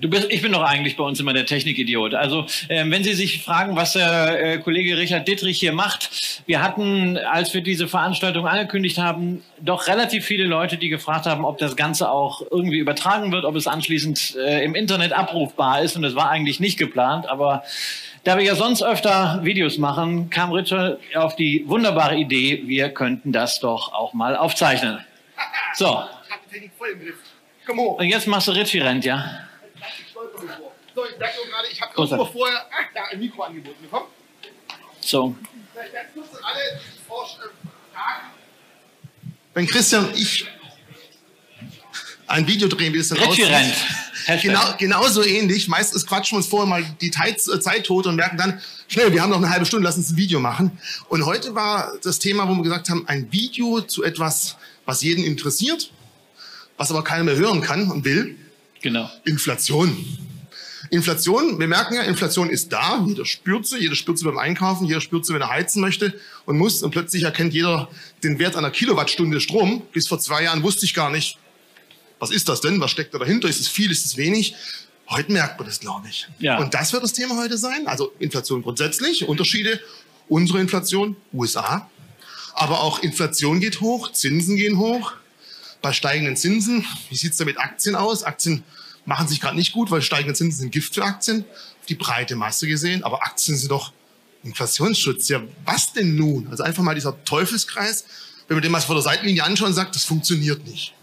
Du bist, ich bin doch eigentlich bei uns immer der Technikidiot. Also ähm, wenn Sie sich fragen, was der äh, Kollege Richard Dittrich hier macht, wir hatten, als wir diese Veranstaltung angekündigt haben, doch relativ viele Leute, die gefragt haben, ob das Ganze auch irgendwie übertragen wird, ob es anschließend äh, im Internet abrufbar ist. Und das war eigentlich nicht geplant, aber da wir ja sonst öfter Videos machen, kam Richard auf die wunderbare Idee, wir könnten das doch auch mal aufzeichnen. So. Ich hab die Technik voll im Griff. Komm hoch. Und jetzt machst du Richie rennt, ja? So, ich merke gerade, ich habe irgendwo vorher ach, da ein Mikro angeboten bekommen. So. Vielleicht ganz kurz alle fragen. Wenn Christian und ich ein Video drehen, wie es dann aussieht. Genau, genauso ähnlich. Meistens quatschen wir uns vorher mal die Zeit, äh, Zeit tot und merken dann, schnell, wir haben noch eine halbe Stunde, lass uns ein Video machen. Und heute war das Thema, wo wir gesagt haben, ein Video zu etwas, was jeden interessiert, was aber keiner mehr hören kann und will. Genau. Inflation. Inflation, wir merken ja, Inflation ist da, jeder spürt sie, jeder spürt sie beim Einkaufen, jeder spürt sie, wenn er heizen möchte und muss und plötzlich erkennt jeder den Wert einer Kilowattstunde Strom. Bis vor zwei Jahren wusste ich gar nicht, was ist das denn, was steckt da dahinter, ist es viel, ist es wenig. Heute merkt man das, glaube ich. Ja. Und das wird das Thema heute sein, also Inflation grundsätzlich, Unterschiede, unsere Inflation, USA, aber auch Inflation geht hoch, Zinsen gehen hoch. Bei steigenden Zinsen, wie sieht es da mit Aktien aus? Aktien machen sich gerade nicht gut, weil steigende Zinsen sind Gift für Aktien, auf die breite Masse gesehen. Aber Aktien sind doch Inflationsschutz. Ja, was denn nun? Also einfach mal dieser Teufelskreis, wenn man den mal vor der Seitenlinie anschaut und sagt, das funktioniert nicht.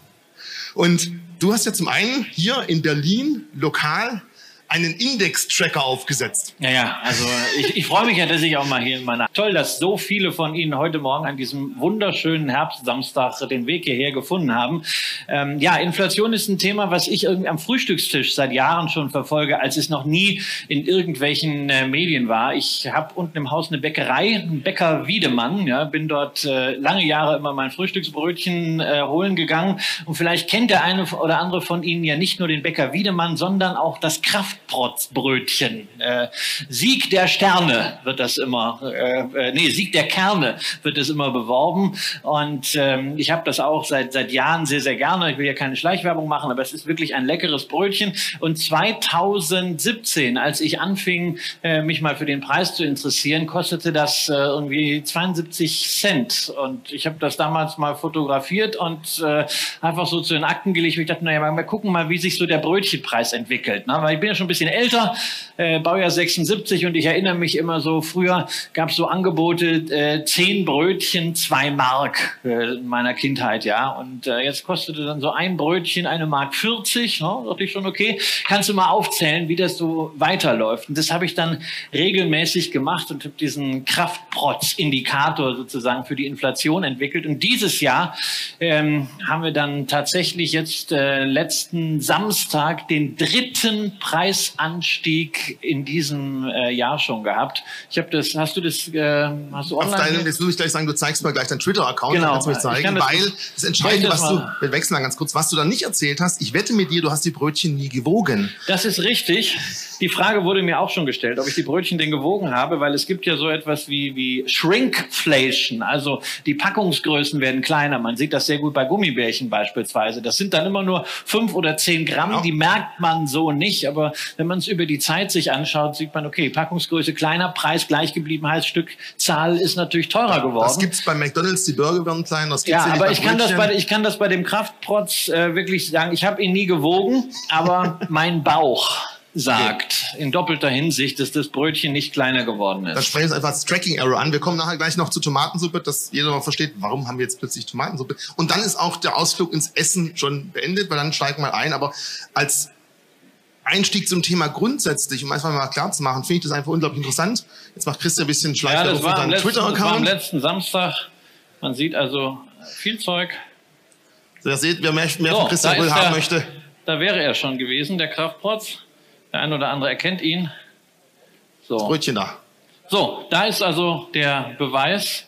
Und du hast ja zum einen hier in Berlin lokal einen Index-Tracker aufgesetzt. Ja, ja, also ich, ich freue mich ja, dass ich auch mal hier in meiner... Toll, dass so viele von Ihnen heute Morgen an diesem wunderschönen Herbstsamstag den Weg hierher gefunden haben. Ähm, ja, Inflation ist ein Thema, was ich irgendwie am Frühstückstisch seit Jahren schon verfolge, als es noch nie in irgendwelchen äh, Medien war. Ich habe unten im Haus eine Bäckerei, einen Bäcker Wiedemann, ja, bin dort äh, lange Jahre immer mein Frühstücksbrötchen äh, holen gegangen und vielleicht kennt der eine oder andere von Ihnen ja nicht nur den Bäcker Wiedemann, sondern auch das Kraft Kraftprotzbrötchen. Äh, Sieg der Sterne wird das immer, äh, äh, nee, Sieg der Kerne wird das immer beworben. Und ähm, ich habe das auch seit, seit Jahren sehr, sehr gerne. Ich will ja keine Schleichwerbung machen, aber es ist wirklich ein leckeres Brötchen. Und 2017, als ich anfing, äh, mich mal für den Preis zu interessieren, kostete das äh, irgendwie 72 Cent. Und ich habe das damals mal fotografiert und äh, einfach so zu den Akten gelegt. Ich dachte, naja, mal gucken mal, wie sich so der Brötchenpreis entwickelt. Ne? Weil ich bin ja schon ein bisschen älter, äh, Baujahr 76 und ich erinnere mich immer so, früher gab es so Angebote, äh, zehn Brötchen, zwei Mark äh, in meiner Kindheit, ja. Und äh, jetzt kostete dann so ein Brötchen eine Mark 40, ne? dachte ich schon, okay, kannst du mal aufzählen, wie das so weiterläuft. Und das habe ich dann regelmäßig gemacht und habe diesen Kraftprotz-Indikator sozusagen für die Inflation entwickelt. Und dieses Jahr ähm, haben wir dann tatsächlich jetzt äh, letzten Samstag den dritten Preisanstieg in diesem äh, Jahr schon gehabt. Ich habe das, hast du das, äh, hast du online? Auf deinem, jetzt muss ich gleich sagen, du zeigst mir gleich deinen Twitter-Account, genau. kannst du mich zeigen, das, weil das Entscheidende, was du, wir wechseln dann ganz kurz, was du dann nicht erzählt hast, ich wette mit dir, du hast die Brötchen nie gewogen. Das ist richtig. Die Frage wurde mir auch schon gestellt, ob ich die Brötchen denn gewogen habe, weil es gibt ja so etwas wie, wie Shrinkflation, also die Packungsgrößen werden kleiner. Man sieht das sehr gut bei Gummibärchen beispielsweise. Das sind dann immer nur fünf oder zehn Gramm, genau. die merkt man so nicht, aber wenn man es über die Zeit sich anschaut, sieht man, okay, Packungsgröße kleiner, Preis gleich geblieben, heißt Stückzahl ist natürlich teurer geworden. Das gibt's bei McDonalds, die Burger werden klein, das gibt's ja, aber ich kann, das bei, ich kann das bei dem Kraftprotz äh, wirklich sagen, ich habe ihn nie gewogen, aber mein Bauch sagt, in doppelter Hinsicht, dass das Brötchen nicht kleiner geworden ist. Dann sprechen wir jetzt einfach als Tracking Error an. Wir kommen nachher gleich noch zu Tomatensuppe, dass jeder mal versteht, warum haben wir jetzt plötzlich Tomatensuppe. Und dann ist auch der Ausflug ins Essen schon beendet, weil dann steigen wir ein. Aber als Einstieg zum Thema grundsätzlich, um einfach mal klar zu machen, finde ich das einfach unglaublich interessant. Jetzt macht Christian ein bisschen Schleife ja, auf seinen Twitter-Account. Das war am letzten Samstag. Man sieht also viel Zeug. So, ihr seht, wer mehr, mehr so, von Christian Röhl haben möchte. Da wäre er schon gewesen, der Kraftprotz. Der eine oder andere erkennt ihn. So. Das Brötchen da. So, da ist also der Beweis.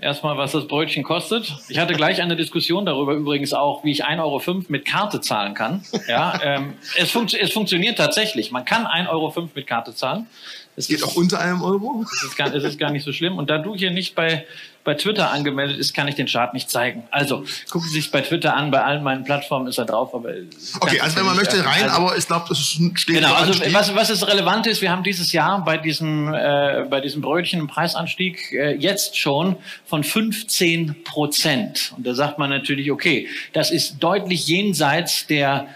Erstmal, was das Brötchen kostet. Ich hatte gleich eine Diskussion darüber übrigens auch, wie ich 1,05 Euro mit Karte zahlen kann. Ja, ähm, es, funkt, es funktioniert tatsächlich. Man kann 1,05 Euro mit Karte zahlen. Es geht ist, auch unter einem Euro? Es ist, gar, es ist gar nicht so schlimm. Und da du hier nicht bei bei Twitter angemeldet ist, kann ich den Chart nicht zeigen. Also gucken Sie sich bei Twitter an, bei allen meinen Plattformen ist er drauf. Aber okay, also wenn man möchte rein, also, aber ich glaube, das steht Genau, also was, was ist relevant ist, wir haben dieses Jahr bei diesem, äh, bei diesem Brötchen einen Preisanstieg äh, jetzt schon von 15 Prozent. Und da sagt man natürlich, okay, das ist deutlich jenseits der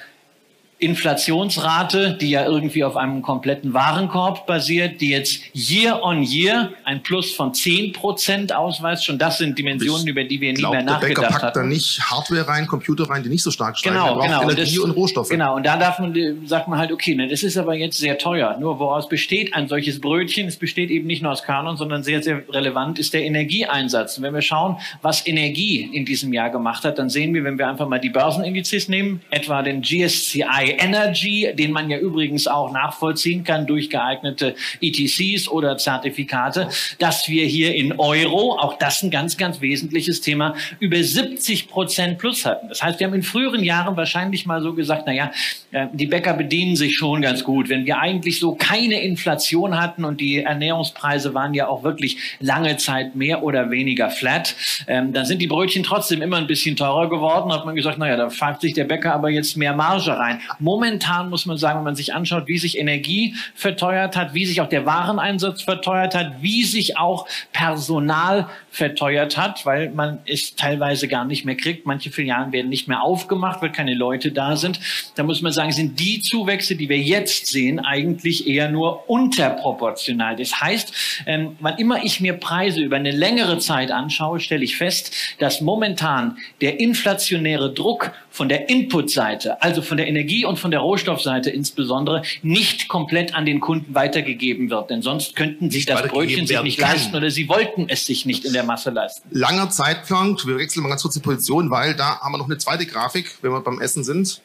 Inflationsrate, die ja irgendwie auf einem kompletten Warenkorb basiert, die jetzt year on year ein Plus von 10 Prozent ausweist. Schon das sind Dimensionen, ich über die wir nie mehr nachgedacht haben. Der Bäcker packt da nicht Hardware rein, Computer rein, die nicht so stark steigen. Genau, genau. Energie und, das, und Rohstoffe. Genau, und da darf man, sagt man halt, okay, ne, das ist aber jetzt sehr teuer. Nur woraus besteht ein solches Brötchen? Es besteht eben nicht nur aus Kanon, sondern sehr, sehr relevant ist der Energieeinsatz. Und wenn wir schauen, was Energie in diesem Jahr gemacht hat, dann sehen wir, wenn wir einfach mal die Börsenindizes nehmen, etwa den GSCI Energy, den man ja übrigens auch nachvollziehen kann durch geeignete ETCs oder Zertifikate, dass wir hier in Euro, auch das ein ganz, ganz wesentliches Thema, über 70 Prozent plus hatten. Das heißt, wir haben in früheren Jahren wahrscheinlich mal so gesagt, na ja, äh, die Bäcker bedienen sich schon ganz gut. Wenn wir eigentlich so keine Inflation hatten und die Ernährungspreise waren ja auch wirklich lange Zeit mehr oder weniger flat, ähm, dann sind die Brötchen trotzdem immer ein bisschen teurer geworden. Hat man gesagt, na ja, da pfeift sich der Bäcker aber jetzt mehr Marge rein. Momentan muss man sagen, wenn man sich anschaut, wie sich Energie verteuert hat, wie sich auch der Wareneinsatz verteuert hat, wie sich auch Personal verteuert hat, weil man es teilweise gar nicht mehr kriegt. Manche Filialen werden nicht mehr aufgemacht, weil keine Leute da sind. Da muss man sagen, sind die Zuwächse, die wir jetzt sehen, eigentlich eher nur unterproportional. Das heißt, ähm, wann immer ich mir Preise über eine längere Zeit anschaue, stelle ich fest, dass momentan der inflationäre Druck von der Inputseite, also von der Energie- und von der Rohstoffseite insbesondere, nicht komplett an den Kunden weitergegeben wird. Denn sonst könnten sie das Brötchen sich nicht kann. leisten oder sie wollten es sich nicht in der Masse leisten. Langer Zeitplan, wir wechseln mal ganz kurz die Position, weil da haben wir noch eine zweite Grafik, wenn wir beim Essen sind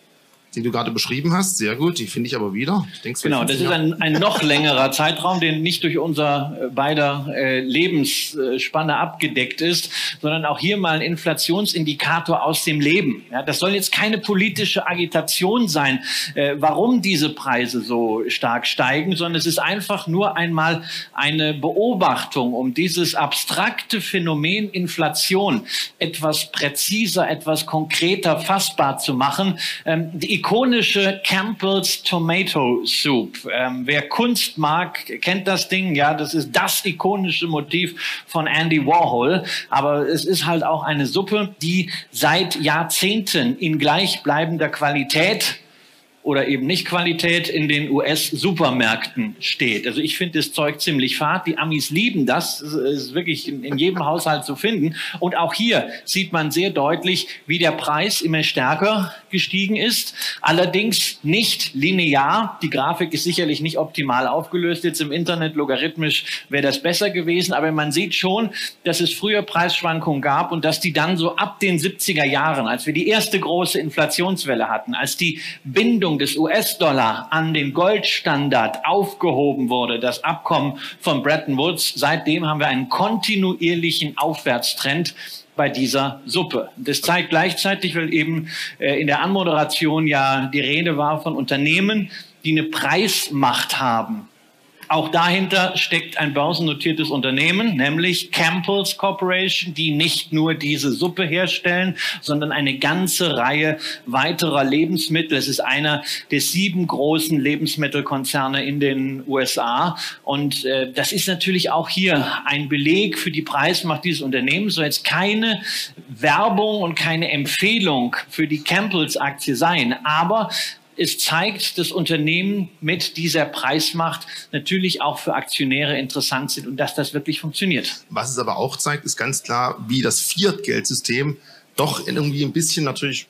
den du gerade beschrieben hast. Sehr gut, die finde ich aber wieder. Ich denke, genau, das ist ein, ein noch längerer Zeitraum, der nicht durch unser äh, beider äh, Lebensspanne abgedeckt ist, sondern auch hier mal ein Inflationsindikator aus dem Leben. Ja, das soll jetzt keine politische Agitation sein, äh, warum diese Preise so stark steigen, sondern es ist einfach nur einmal eine Beobachtung, um dieses abstrakte Phänomen Inflation etwas präziser, etwas konkreter fassbar zu machen. Ähm, die ikonische Campbell's Tomato Soup. Ähm, wer Kunst mag, kennt das Ding. Ja, das ist das ikonische Motiv von Andy Warhol. Aber es ist halt auch eine Suppe, die seit Jahrzehnten in gleichbleibender Qualität oder eben nicht Qualität in den US-Supermärkten steht. Also ich finde das Zeug ziemlich fad. Die Amis lieben das. Es ist wirklich in, in, jedem Haushalt zu finden. Und auch hier sieht man sehr deutlich, wie der Preis immer stärker gestiegen ist. Allerdings nicht linear. Die Grafik ist sicherlich nicht optimal aufgelöst. Jetzt im Internet logarithmisch wäre das besser gewesen. Aber man sieht schon, dass es früher Preisschwankungen gab und dass die dann so ab den 70er Jahren, als wir die erste große Inflationswelle hatten, als die Bindung des US-Dollar an den Goldstandard aufgehoben wurde, das Abkommen von Bretton Woods, seitdem haben wir einen kontinuierlichen Aufwärtstrend bei dieser Suppe. Das zeigt gleichzeitig, weil eben äh, in der Anmoderation ja die Rede war von Unternehmen, die eine Preismacht haben. Auch dahinter steckt ein börsennotiertes Unternehmen, nämlich Campbell's Corporation, die nicht nur diese Suppe herstellen, sondern eine ganze Reihe weiterer Lebensmittel. Es ist einer der sieben großen Lebensmittelkonzerne in den USA. Und äh, das ist natürlich auch hier ein Beleg für die Preismacht dieses Unternehmens. Soll jetzt keine Werbung und keine Empfehlung für die Campbell's Aktie sein. Aber es zeigt, dass Unternehmen mit dieser Preismacht natürlich auch für Aktionäre interessant sind und dass das wirklich funktioniert. Was es aber auch zeigt, ist ganz klar, wie das Fiat-Geldsystem doch irgendwie ein bisschen natürlich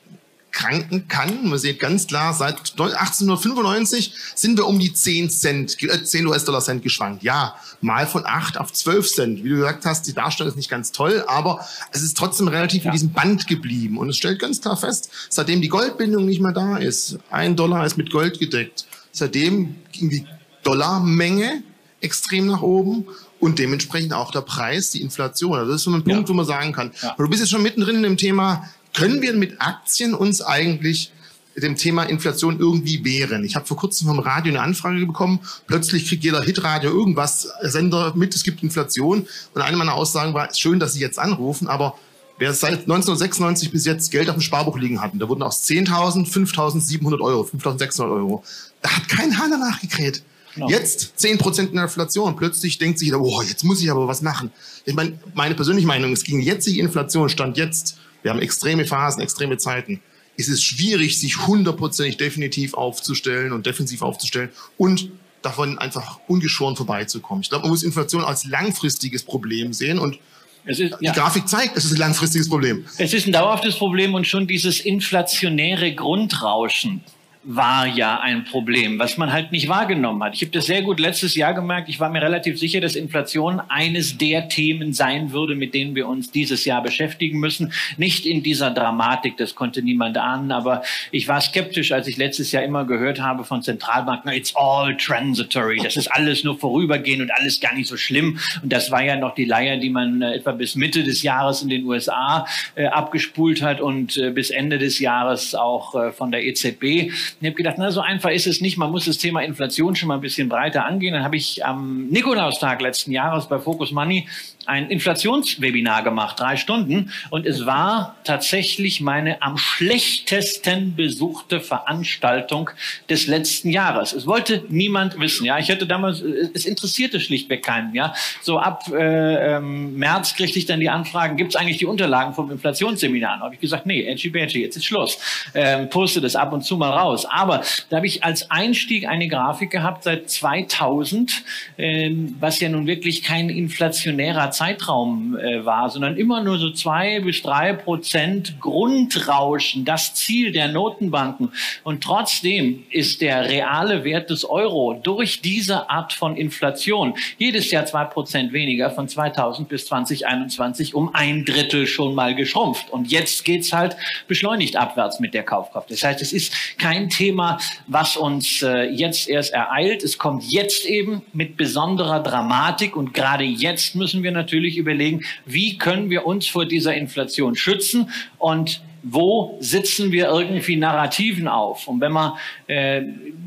kranken kann. Man sieht ganz klar, seit 1895 sind wir um die 10 Cent, 10 äh, US-Dollar Cent geschwankt. Ja, mal von 8 auf 12 Cent. Wie du gesagt hast, die Darstellung ist nicht ganz toll, aber es ist trotzdem relativ ja. in diesem Band geblieben. Und es stellt ganz klar fest, seitdem die Goldbindung nicht mehr da ist, ein Dollar ist mit Gold gedeckt, seitdem ging die Dollarmenge extrem nach oben und dementsprechend auch der Preis, die Inflation. Also das ist so ein Punkt, ja. wo man sagen kann. Ja. Du bist jetzt schon mittendrin in dem Thema können wir mit Aktien uns eigentlich dem Thema Inflation irgendwie wehren. Ich habe vor kurzem vom Radio eine Anfrage bekommen. Plötzlich kriegt jeder Hitradio irgendwas Sender mit, es gibt Inflation. Und eine meiner Aussagen war, schön, dass Sie jetzt anrufen, aber wer seit 1996 bis jetzt Geld auf dem Sparbuch liegen hatten, da wurden aus 10.000 5.700 Euro, 5.600 Euro. Da hat kein Hahn danach gekräht. Genau. Jetzt 10% Inflation. Plötzlich denkt sich jeder, oh, jetzt muss ich aber was machen. Ich meine, meine persönliche Meinung ist, gegen jetzige Inflation stand jetzt, wir haben extreme Phasen, extreme Zeiten, ist es schwierig, sich hundertprozentig definitiv aufzustellen und defensiv aufzustellen und davon einfach ungeschoren vorbeizukommen. Ich glaube, man muss Inflation als langfristiges Problem sehen und ist, die ja. Grafik zeigt, es ist ein langfristiges Problem. Es ist ein dauerhaftes Problem und schon dieses inflationäre Grundrauschen war ja ein Problem, was man halt nicht wahrgenommen hat. Ich habe das sehr gut letztes Jahr gemerkt. Ich war mir relativ sicher, dass Inflation eines der Themen sein würde, mit denen wir uns dieses Jahr beschäftigen müssen. Nicht in dieser Dramatik, das konnte niemand ahnen, aber ich war skeptisch, als ich letztes Jahr immer gehört habe von Zentralbanken, it's all transitory, das ist alles nur vorübergehend und alles gar nicht so schlimm. Und das war ja noch die Leier, die man äh, etwa bis Mitte des Jahres in den USA äh, abgespult hat und äh, bis Ende des Jahres auch äh, von der EZB. Ich habe gedacht, na, so einfach ist es nicht. Man muss das Thema Inflation schon mal ein bisschen breiter angehen. Dann habe ich am Nikolaustag letzten Jahres bei Focus Money ein Inflationswebinar gemacht, drei Stunden. Und es war tatsächlich meine am schlechtesten besuchte Veranstaltung des letzten Jahres. Es wollte niemand wissen. Ja, ich hatte damals, es interessierte schlichtweg keinen. Ja, so ab äh, ähm, März kriegte ich dann die Anfragen: Gibt es eigentlich die Unterlagen vom Inflationsseminar? Da habe ich gesagt: Nee, Edgy Badgy, jetzt ist Schluss. Ähm, poste das ab und zu mal raus. Aber da habe ich als Einstieg eine Grafik gehabt seit 2000, äh, was ja nun wirklich kein inflationärer Zeitraum äh, war, sondern immer nur so zwei bis drei Prozent Grundrauschen, das Ziel der Notenbanken. Und trotzdem ist der reale Wert des Euro durch diese Art von Inflation jedes Jahr zwei Prozent weniger von 2000 bis 2021 um ein Drittel schon mal geschrumpft. Und jetzt geht's halt beschleunigt abwärts mit der Kaufkraft. Das heißt, es ist kein Thema, was uns äh, jetzt erst ereilt. Es kommt jetzt eben mit besonderer Dramatik und gerade jetzt müssen wir natürlich überlegen, wie können wir uns vor dieser Inflation schützen und wo sitzen wir irgendwie Narrativen auf? Und wenn man äh,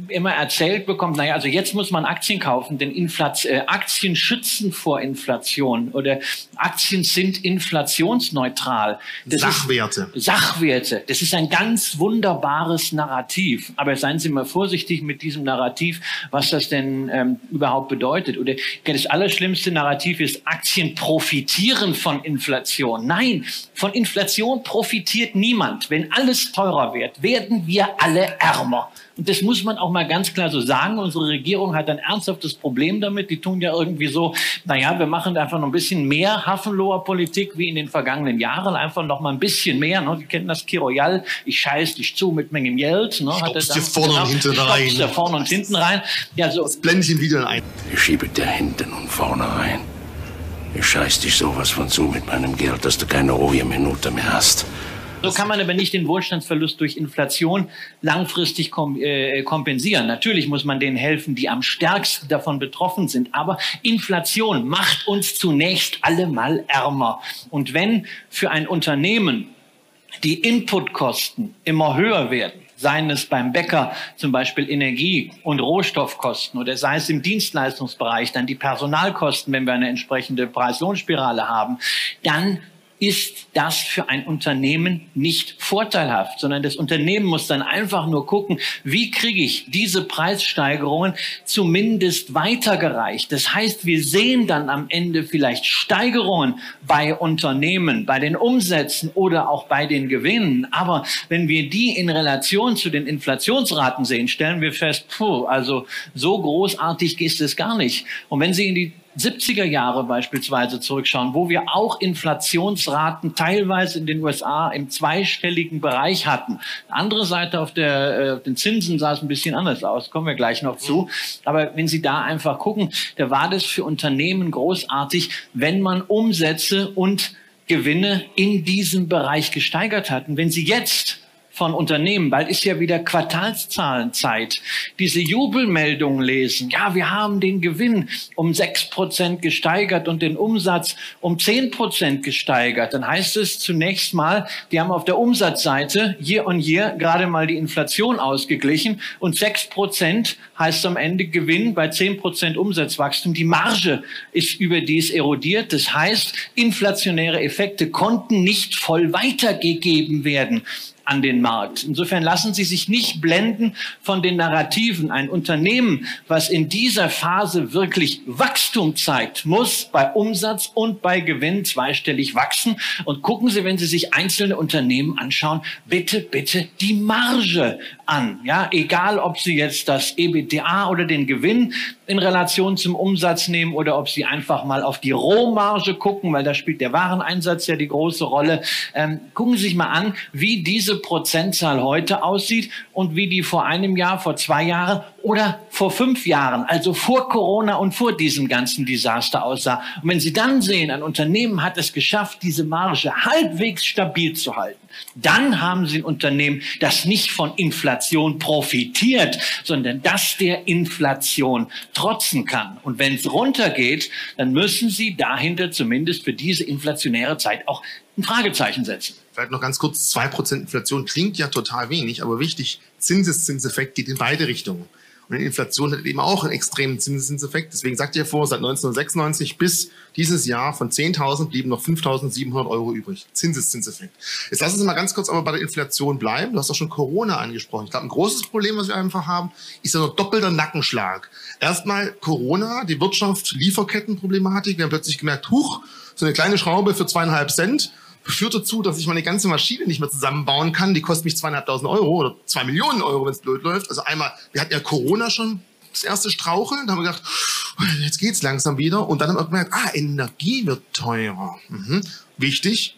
immer erzählt bekommt, naja, also jetzt muss man Aktien kaufen, denn Inflation, äh, Aktien schützen vor Inflation oder Aktien sind inflationsneutral. Das Sachwerte. Sachwerte. Das ist ein ganz wunderbares Narrativ. Aber seien Sie mal vorsichtig mit diesem Narrativ, was das denn ähm, überhaupt bedeutet. Oder das allerschlimmste Narrativ ist, Aktien profitieren von Inflation. Nein, von Inflation profitiert niemand. Wenn alles teurer wird, werden wir alle ärmer. Und das muss man auch mal ganz klar so sagen. Unsere Regierung hat ein ernsthaftes Problem damit. Die tun ja irgendwie so, naja, wir machen einfach noch ein bisschen mehr Hafenloher Politik wie in den vergangenen Jahren. Einfach noch mal ein bisschen mehr. Ne? Sie kennen das Kiroyal. Ich scheiß dich zu mit Mengem Geld. Ne? Hat dir vorne und hinten rein. dir vorne und hinten rein. Ja, so. Das blende ich ihn wieder ein. Ich schiebe dir hinten und vorne rein. Ich scheiß dich sowas von zu mit meinem Geld, dass du keine ruhige Minute mehr hast. So kann man aber nicht den Wohlstandsverlust durch Inflation langfristig kom äh, kompensieren. Natürlich muss man denen helfen, die am stärksten davon betroffen sind. Aber Inflation macht uns zunächst alle mal ärmer. Und wenn für ein Unternehmen die Inputkosten immer höher werden, seien es beim Bäcker zum Beispiel Energie- und Rohstoffkosten oder sei es im Dienstleistungsbereich dann die Personalkosten, wenn wir eine entsprechende Preis-Lohn-Spirale haben, dann ist das für ein Unternehmen nicht vorteilhaft, sondern das Unternehmen muss dann einfach nur gucken, wie kriege ich diese Preissteigerungen zumindest weitergereicht. Das heißt, wir sehen dann am Ende vielleicht Steigerungen bei Unternehmen, bei den Umsätzen oder auch bei den Gewinnen. Aber wenn wir die in Relation zu den Inflationsraten sehen, stellen wir fest, puh, also so großartig ist es gar nicht. Und wenn Sie in die 70er Jahre beispielsweise zurückschauen, wo wir auch Inflationsraten teilweise in den USA im zweistelligen Bereich hatten. Andere Seite auf, der, äh, auf den Zinsen sah es ein bisschen anders aus, kommen wir gleich noch zu. Aber wenn Sie da einfach gucken, da war das für Unternehmen großartig, wenn man Umsätze und Gewinne in diesem Bereich gesteigert hatten. Wenn Sie jetzt von Unternehmen, bald ist ja wieder Quartalszahlenzeit, diese Jubelmeldungen lesen. Ja, wir haben den Gewinn um sechs Prozent gesteigert und den Umsatz um zehn Prozent gesteigert. Dann heißt es zunächst mal, die haben auf der Umsatzseite year on year gerade mal die Inflation ausgeglichen und sechs Prozent heißt am Ende Gewinn bei zehn Prozent Umsatzwachstum. Die Marge ist überdies erodiert. Das heißt, inflationäre Effekte konnten nicht voll weitergegeben werden an den Markt. Insofern lassen Sie sich nicht blenden von den Narrativen. Ein Unternehmen, was in dieser Phase wirklich Wachstum zeigt, muss bei Umsatz und bei Gewinn zweistellig wachsen. Und gucken Sie, wenn Sie sich einzelne Unternehmen anschauen, bitte, bitte die Marge an. Ja, egal, ob Sie jetzt das EBITDA oder den Gewinn in Relation zum Umsatz nehmen oder ob Sie einfach mal auf die Rohmarge gucken, weil da spielt der Wareneinsatz ja die große Rolle. Ähm, gucken Sie sich mal an, wie diese Prozentzahl heute aussieht und wie die vor einem Jahr, vor zwei Jahren oder vor fünf Jahren, also vor Corona und vor diesem ganzen Desaster aussah. Und wenn Sie dann sehen, ein Unternehmen hat es geschafft, diese Marge halbwegs stabil zu halten, dann haben Sie ein Unternehmen, das nicht von Inflation profitiert, sondern das der Inflation trotzen kann. Und wenn es runtergeht, dann müssen Sie dahinter zumindest für diese inflationäre Zeit auch ein Fragezeichen setzen. Vielleicht noch ganz kurz, zwei Prozent Inflation klingt ja total wenig, aber wichtig, Zinseszinseffekt geht in beide Richtungen. Und die Inflation hat eben auch einen extremen Zinseszinseffekt. Deswegen sagt ihr vor, seit 1996 bis dieses Jahr von 10.000 blieben noch 5.700 Euro übrig. Zinseszinseffekt. Jetzt lass uns mal ganz kurz aber bei der Inflation bleiben. Du hast auch schon Corona angesprochen. Ich glaube, ein großes Problem, was wir einfach haben, ist ja ein doppelter Nackenschlag. Erstmal Corona, die Wirtschaft, Lieferkettenproblematik. Wir haben plötzlich gemerkt, huch, so eine kleine Schraube für zweieinhalb Cent führt dazu, dass ich meine ganze Maschine nicht mehr zusammenbauen kann. Die kostet mich zweieinhalbtausend Euro oder zwei Millionen Euro, wenn es blöd läuft. Also einmal, wir hatten ja Corona schon das erste Straucheln. Da haben wir gedacht, jetzt geht's langsam wieder. Und dann haben wir gemerkt, ah, Energie wird teurer. Mhm. Wichtig,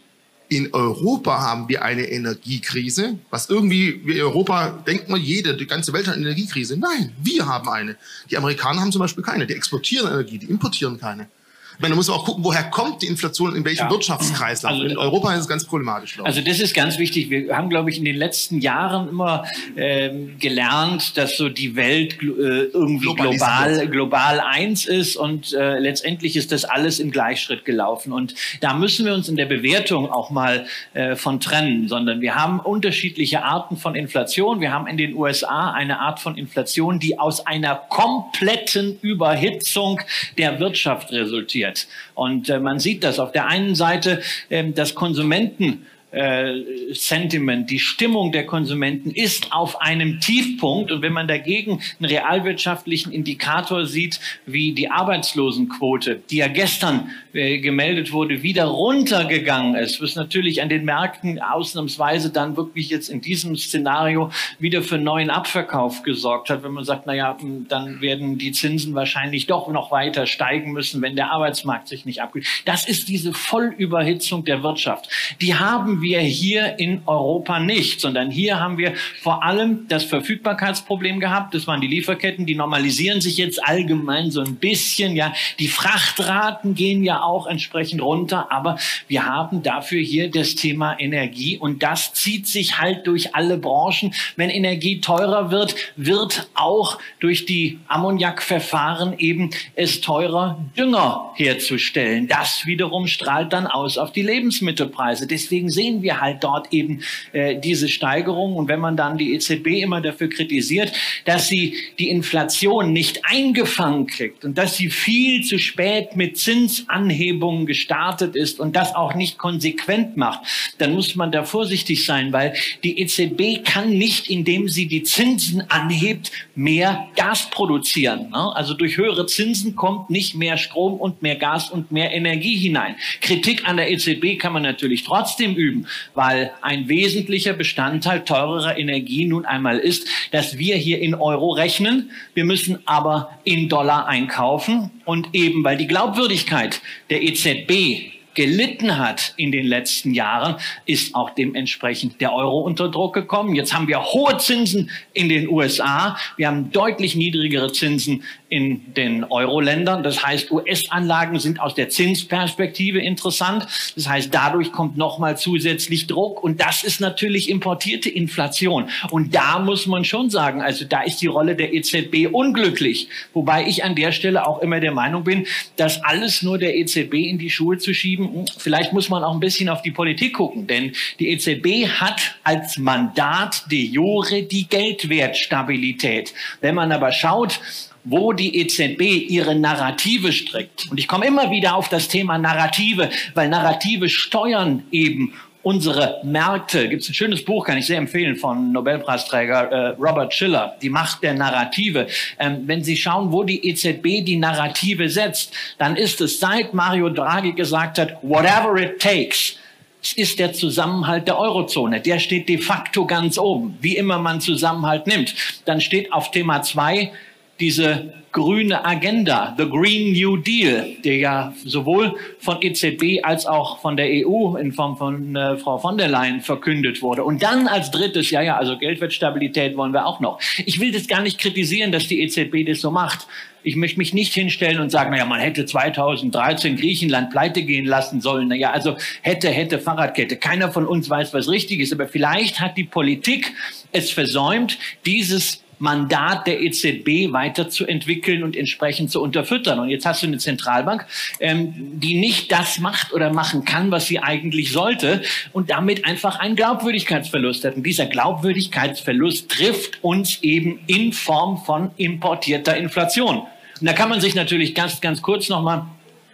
in Europa haben wir eine Energiekrise, was irgendwie, wie Europa denkt man, jede, die ganze Welt hat eine Energiekrise. Nein, wir haben eine. Die Amerikaner haben zum Beispiel keine. Die exportieren Energie, die importieren keine. Ich meine, da muss man auch gucken, woher kommt die Inflation, in welchem ja. Wirtschaftskreislauf. Also, in Europa ist es ganz problematisch. Also das ist ganz wichtig. Wir haben, glaube ich, in den letzten Jahren immer ähm, gelernt, dass so die Welt äh, irgendwie global, global eins ist und äh, letztendlich ist das alles im Gleichschritt gelaufen. Und da müssen wir uns in der Bewertung auch mal äh, von trennen, sondern wir haben unterschiedliche Arten von Inflation. Wir haben in den USA eine Art von Inflation, die aus einer kompletten Überhitzung der Wirtschaft resultiert passiert. Und äh, man sieht das auf der einen Seite, äh, dass Konsumenten äh, Sentiment, die Stimmung der Konsumenten ist auf einem Tiefpunkt. Und wenn man dagegen einen realwirtschaftlichen Indikator sieht, wie die Arbeitslosenquote, die ja gestern äh, gemeldet wurde, wieder runtergegangen ist, was natürlich an den Märkten ausnahmsweise dann wirklich jetzt in diesem Szenario wieder für neuen Abverkauf gesorgt hat, wenn man sagt, na ja, dann werden die Zinsen wahrscheinlich doch noch weiter steigen müssen, wenn der Arbeitsmarkt sich nicht abkühlt. Das ist diese Vollüberhitzung der Wirtschaft. Die haben wir hier in Europa nicht, sondern hier haben wir vor allem das Verfügbarkeitsproblem gehabt. Das waren die Lieferketten, die normalisieren sich jetzt allgemein so ein bisschen. Ja, die Frachtraten gehen ja auch entsprechend runter, aber wir haben dafür hier das Thema Energie und das zieht sich halt durch alle Branchen. Wenn Energie teurer wird, wird auch durch die Ammoniakverfahren eben es teurer, Dünger herzustellen. Das wiederum strahlt dann aus auf die Lebensmittelpreise. Deswegen sehen sehen wir halt dort eben äh, diese Steigerung. Und wenn man dann die EZB immer dafür kritisiert, dass sie die Inflation nicht eingefangen kriegt und dass sie viel zu spät mit Zinsanhebungen gestartet ist und das auch nicht konsequent macht, dann muss man da vorsichtig sein, weil die EZB kann nicht, indem sie die Zinsen anhebt, mehr Gas produzieren. Ne? Also durch höhere Zinsen kommt nicht mehr Strom und mehr Gas und mehr Energie hinein. Kritik an der EZB kann man natürlich trotzdem üben weil ein wesentlicher Bestandteil teurerer Energie nun einmal ist, dass wir hier in Euro rechnen. Wir müssen aber in Dollar einkaufen und eben weil die Glaubwürdigkeit der EZB gelitten hat in den letzten Jahren, ist auch dementsprechend der Euro unter Druck gekommen. Jetzt haben wir hohe Zinsen in den USA. Wir haben deutlich niedrigere Zinsen in den Euro-Ländern. Das heißt, US-Anlagen sind aus der Zinsperspektive interessant. Das heißt, dadurch kommt nochmal zusätzlich Druck. Und das ist natürlich importierte Inflation. Und da muss man schon sagen, also da ist die Rolle der EZB unglücklich. Wobei ich an der Stelle auch immer der Meinung bin, dass alles nur der EZB in die Schuhe zu schieben, hm, vielleicht muss man auch ein bisschen auf die Politik gucken. Denn die EZB hat als Mandat de jure die Geldwertstabilität. Wenn man aber schaut, wo die EZB ihre Narrative strickt. Und ich komme immer wieder auf das Thema Narrative, weil Narrative steuern eben unsere Märkte. Gibt es ein schönes Buch, kann ich sehr empfehlen, von Nobelpreisträger äh, Robert Schiller, Die Macht der Narrative. Ähm, wenn Sie schauen, wo die EZB die Narrative setzt, dann ist es seit Mario Draghi gesagt hat, whatever it takes, es ist der Zusammenhalt der Eurozone. Der steht de facto ganz oben, wie immer man Zusammenhalt nimmt. Dann steht auf Thema zwei diese grüne Agenda, the Green New Deal, der ja sowohl von EZB als auch von der EU in Form von äh, Frau von der Leyen verkündet wurde. Und dann als drittes, ja, ja, also Geldwertstabilität wollen wir auch noch. Ich will das gar nicht kritisieren, dass die EZB das so macht. Ich möchte mich nicht hinstellen und sagen, naja, man hätte 2013 Griechenland pleite gehen lassen sollen. Naja, also hätte, hätte Fahrradkette. Keiner von uns weiß, was richtig ist. Aber vielleicht hat die Politik es versäumt, dieses Mandat der EZB weiterzuentwickeln und entsprechend zu unterfüttern. Und jetzt hast du eine Zentralbank, ähm, die nicht das macht oder machen kann, was sie eigentlich sollte und damit einfach einen Glaubwürdigkeitsverlust hat. Und dieser Glaubwürdigkeitsverlust trifft uns eben in Form von importierter Inflation. Und da kann man sich natürlich ganz, ganz kurz nochmal,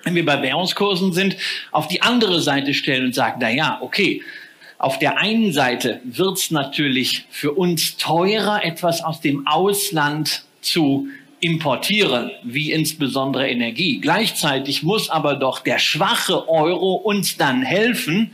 wenn wir bei Währungskursen sind, auf die andere Seite stellen und sagen, na ja, okay, auf der einen Seite wird es natürlich für uns teurer, etwas aus dem Ausland zu importieren, wie insbesondere Energie. Gleichzeitig muss aber doch der schwache Euro uns dann helfen,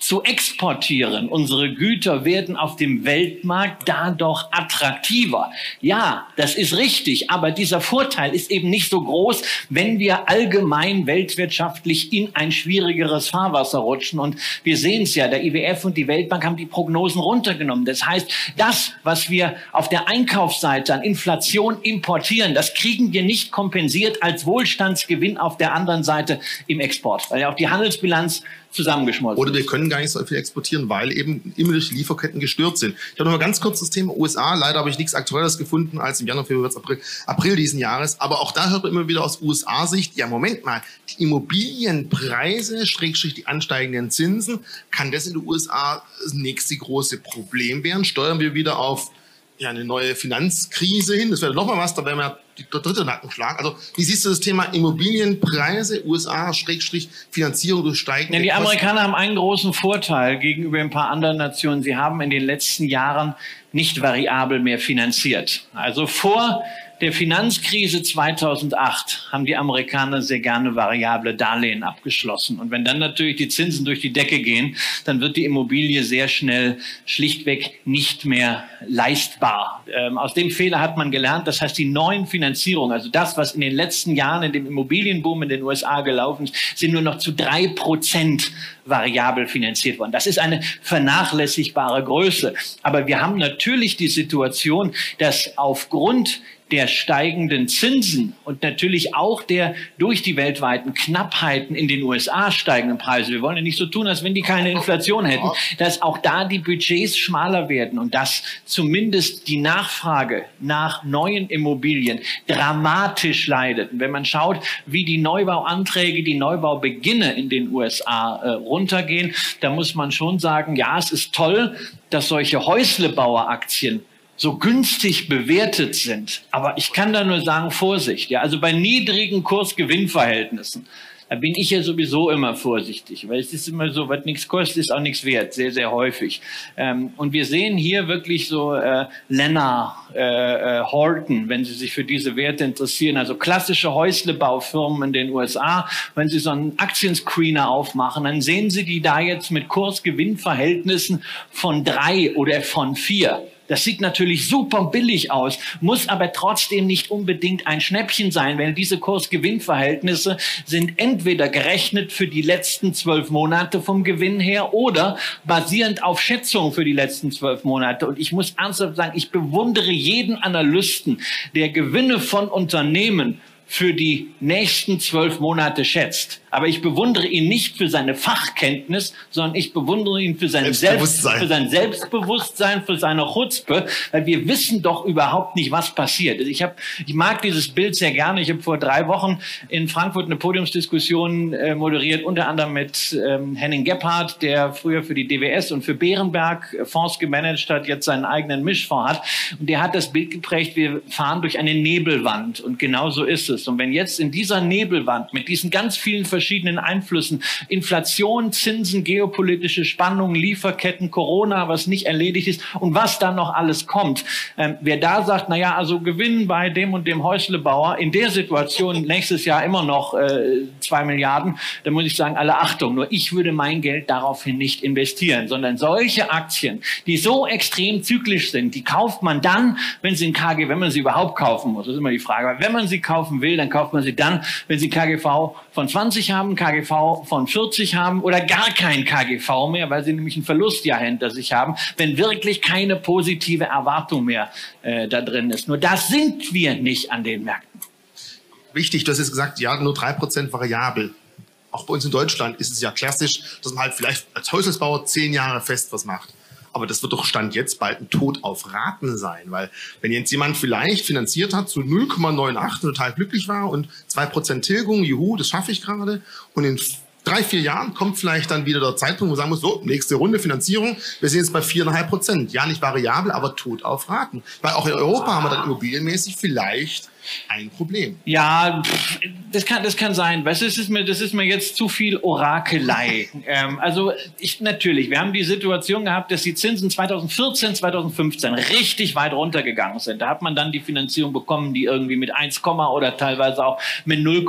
zu exportieren. Unsere Güter werden auf dem Weltmarkt dadurch attraktiver. Ja, das ist richtig, aber dieser Vorteil ist eben nicht so groß, wenn wir allgemein weltwirtschaftlich in ein schwierigeres Fahrwasser rutschen. Und wir sehen es ja, der IWF und die Weltbank haben die Prognosen runtergenommen. Das heißt, das, was wir auf der Einkaufsseite an Inflation importieren, das kriegen wir nicht kompensiert als Wohlstandsgewinn auf der anderen Seite im Export, weil ja auch die Handelsbilanz zusammengeschmolzen Oder wir können gar nicht so viel exportieren, weil eben immer die Lieferketten gestört sind. Ich habe noch mal ganz kurz das Thema USA. Leider habe ich nichts Aktuelles gefunden als im Januar, Februar, April, April diesen Jahres. Aber auch da hört man immer wieder aus USA-Sicht, ja Moment mal, die Immobilienpreise, Schrägstrich die ansteigenden Zinsen, kann das in den USA das nächste große Problem werden? Steuern wir wieder auf ja, eine neue Finanzkrise hin. Das wäre nochmal was, da wäre wir der dritte Nackenschlag. Also wie siehst du das Thema Immobilienpreise, USA, Schrägstrich, Finanzierung durch steigende ja, Die Amerikaner haben einen großen Vorteil gegenüber ein paar anderen Nationen. Sie haben in den letzten Jahren nicht variabel mehr finanziert. Also vor der Finanzkrise 2008 haben die Amerikaner sehr gerne variable Darlehen abgeschlossen. Und wenn dann natürlich die Zinsen durch die Decke gehen, dann wird die Immobilie sehr schnell schlichtweg nicht mehr leistbar. Ähm, aus dem Fehler hat man gelernt. Das heißt, die neuen Finanzierungen, also das, was in den letzten Jahren in dem Immobilienboom in den USA gelaufen ist, sind nur noch zu drei Prozent variabel finanziert worden. Das ist eine vernachlässigbare Größe. Aber wir haben natürlich die Situation, dass aufgrund der steigenden Zinsen und natürlich auch der durch die weltweiten Knappheiten in den USA steigenden Preise. Wir wollen ja nicht so tun, als wenn die keine Inflation hätten, dass auch da die Budgets schmaler werden und dass zumindest die Nachfrage nach neuen Immobilien dramatisch leidet. Und wenn man schaut, wie die Neubauanträge, die Neubaubeginne in den USA äh, runtergehen, da muss man schon sagen, ja, es ist toll, dass solche Häuslebaueraktien so günstig bewertet sind. Aber ich kann da nur sagen, Vorsicht. Ja, also bei niedrigen Kursgewinnverhältnissen da bin ich ja sowieso immer vorsichtig, weil es ist immer so, was nichts kostet, ist auch nichts wert, sehr, sehr häufig. Ähm, und wir sehen hier wirklich so äh, Lennar, äh, äh, Horton, wenn Sie sich für diese Werte interessieren, also klassische Häuslebaufirmen in den USA, wenn Sie so einen Aktienscreener aufmachen, dann sehen Sie die da jetzt mit Kursgewinnverhältnissen von drei oder von vier. Das sieht natürlich super billig aus, muss aber trotzdem nicht unbedingt ein Schnäppchen sein, weil diese Kurs-Gewinn-Verhältnisse sind entweder gerechnet für die letzten zwölf Monate vom Gewinn her oder basierend auf Schätzungen für die letzten zwölf Monate. Und ich muss ernsthaft sagen, ich bewundere jeden Analysten, der Gewinne von Unternehmen für die nächsten zwölf Monate schätzt. Aber ich bewundere ihn nicht für seine Fachkenntnis, sondern ich bewundere ihn für sein, Selbstbewusstsein, Selbst, für sein Selbstbewusstsein, für seine Chutzpe, weil wir wissen doch überhaupt nicht, was passiert. Ich, hab, ich mag dieses Bild sehr gerne. Ich habe vor drei Wochen in Frankfurt eine Podiumsdiskussion äh, moderiert, unter anderem mit ähm, Henning Gebhardt, der früher für die DWS und für Bärenberg Fonds gemanagt hat, jetzt seinen eigenen Mischfonds hat. Und der hat das Bild geprägt, wir fahren durch eine Nebelwand. Und genau so ist es. Und wenn jetzt in dieser Nebelwand mit diesen ganz vielen verschiedenen Einflüssen, Inflation, Zinsen, geopolitische Spannungen, Lieferketten, Corona, was nicht erledigt ist und was dann noch alles kommt. Ähm, wer da sagt, na ja, also Gewinn bei dem und dem Häuslebauer in der Situation nächstes Jahr immer noch äh, zwei Milliarden, dann muss ich sagen, alle Achtung. Nur ich würde mein Geld daraufhin nicht investieren, sondern solche Aktien, die so extrem zyklisch sind, die kauft man dann, wenn sie in KG, wenn man sie überhaupt kaufen muss. Das ist immer die Frage. Wenn man sie kaufen will, dann kauft man sie dann, wenn sie KGV von 20 haben, KGV von 40 haben oder gar kein KGV mehr, weil sie nämlich einen Verlustjahr hinter sich haben, wenn wirklich keine positive Erwartung mehr äh, da drin ist. Nur das sind wir nicht an den Märkten. Wichtig, du hast jetzt gesagt, ja, nur drei Prozent variabel. Auch bei uns in Deutschland ist es ja klassisch, dass man halt vielleicht als Haushaltsbauer zehn Jahre fest was macht. Aber das wird doch Stand jetzt bald ein Tod auf Raten sein, weil wenn jetzt jemand vielleicht finanziert hat zu 0,98 total glücklich war und 2% Tilgung, juhu, das schaffe ich gerade und in drei, vier Jahren kommt vielleicht dann wieder der Zeitpunkt, wo man sagen muss, so, nächste Runde Finanzierung, wir sind jetzt bei viereinhalb Prozent. Ja, nicht variabel, aber tot auf Raten. Weil auch in Europa haben wir dann immobilienmäßig vielleicht ein Problem. Ja, das kann, das kann sein. Das ist mir, das ist mir jetzt zu viel Orakelei. ähm, also ich, natürlich, wir haben die Situation gehabt, dass die Zinsen 2014, 2015 richtig weit runtergegangen sind. Da hat man dann die Finanzierung bekommen, die irgendwie mit 1, oder teilweise auch mit 0,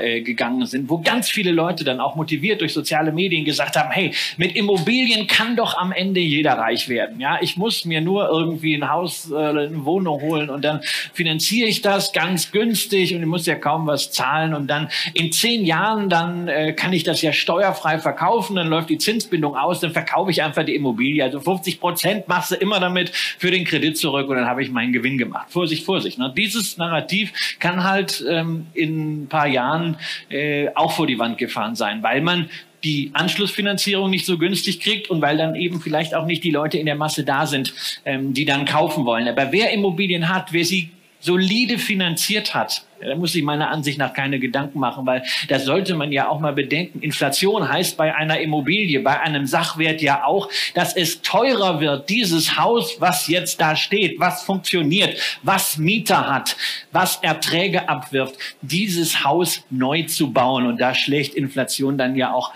äh, gegangen sind, wo ganz viele Leute dann auch motiviert durch soziale Medien gesagt haben, hey, mit Immobilien kann doch am Ende jeder reich werden. Ja, ich muss mir nur irgendwie ein Haus, äh, eine Wohnung holen und dann finanziere ich das ganz günstig und ich muss ja kaum was zahlen und dann in zehn Jahren, dann äh, kann ich das ja steuerfrei verkaufen, dann läuft die Zinsbindung aus, dann verkaufe ich einfach die Immobilie. Also 50 Prozent machst du immer damit für den Kredit zurück und dann habe ich meinen Gewinn gemacht. Vorsicht, Vorsicht. Ne? Dieses Narrativ kann halt ähm, in ein paar Jahren äh, auch vor die Wand gefahren sein, weil man die Anschlussfinanzierung nicht so günstig kriegt und weil dann eben vielleicht auch nicht die Leute in der Masse da sind, ähm, die dann kaufen wollen. Aber wer Immobilien hat, wer sie solide finanziert hat, da muss ich meiner Ansicht nach keine Gedanken machen, weil das sollte man ja auch mal bedenken. Inflation heißt bei einer Immobilie, bei einem Sachwert ja auch, dass es teurer wird, dieses Haus, was jetzt da steht, was funktioniert, was Mieter hat, was Erträge abwirft, dieses Haus neu zu bauen. Und da schlägt Inflation dann ja auch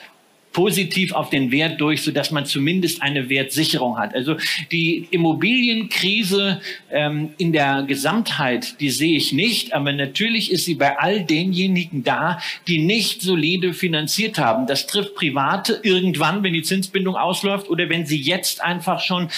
positiv auf den Wert durch, so dass man zumindest eine Wertsicherung hat. Also die Immobilienkrise ähm, in der Gesamtheit, die sehe ich nicht, aber natürlich ist sie bei all denjenigen da, die nicht solide finanziert haben. Das trifft Private irgendwann, wenn die Zinsbindung ausläuft oder wenn sie jetzt einfach schon